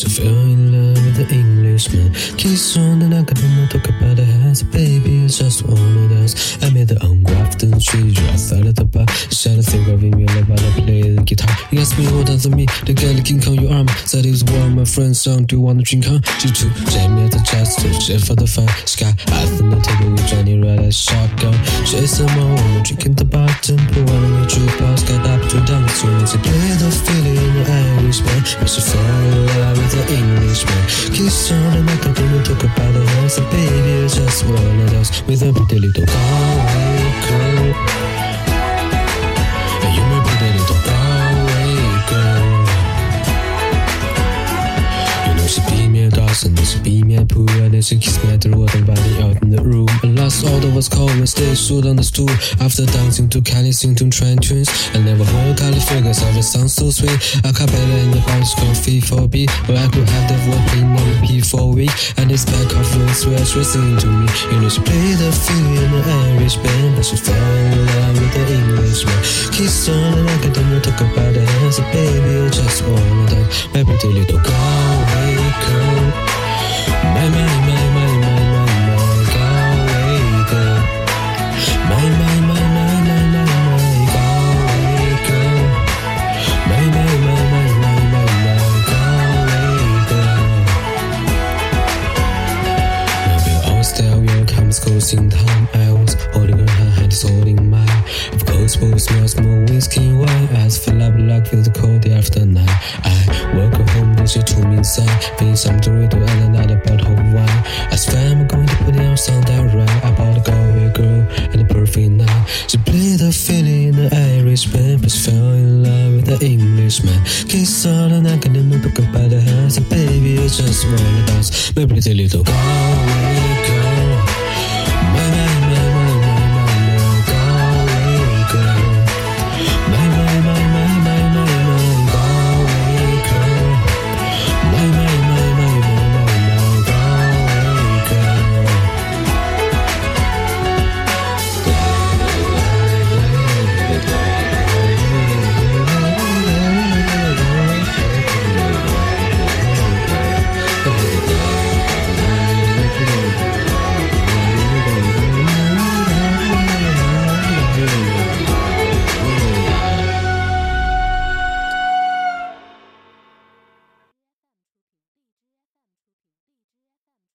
she fell in love with the Englishman. Kiss on the neck, and not talk about the hands. Baby, it's just one of those. I made the ungrafted tree out of the bar. Shot a think of him, you love how to play the guitar. You asked me what does it mean? The guy looking on your arm. Said it was one of my friends' song. Do you want to drink, huh? G2, jam at the chest, shit for the fun. Sky, I think the table with Johnny Red as shotgun. Chase all, when we're drinking the bottom. Put one in the jukebox, got up to dance. So let's play the feeling in the Irishman. But she the Englishman. Kiss on the neck, and then talk about the hands. And baby, it's just one of those. With a pretty little. And know she beat me a dozen, then she beat me a poo, and then she kissed me road and body out in the room. And last order was cold and stayed stood on the stool after dancing to Kelly Sington train tunes. I never heard Kelly figures, every sound so sweet. A cappella in the house called Fee4B, but I could have the word playing on repeat for a week. And it's back of road sweat, she to me. You know she played the fiddle in the Irish band, but she fell in love with the Englishman. Kiss on I can not talk about the hands, closing time. I was holding her hand, is holding mine. Of course, both smells more whiskey and wine. Eyes fill up like feel the cold day after night. I walk her home, then she told me inside. Being some Dorito and another bottle of wine. I swear I'm going to put it on that right. About a Galway girl and a perfect night. She played the fiddle in the Irish band, but she fell in love with the Englishman. Kiss on and we took her by the hands. And baby, it's just of those. My pretty little Galway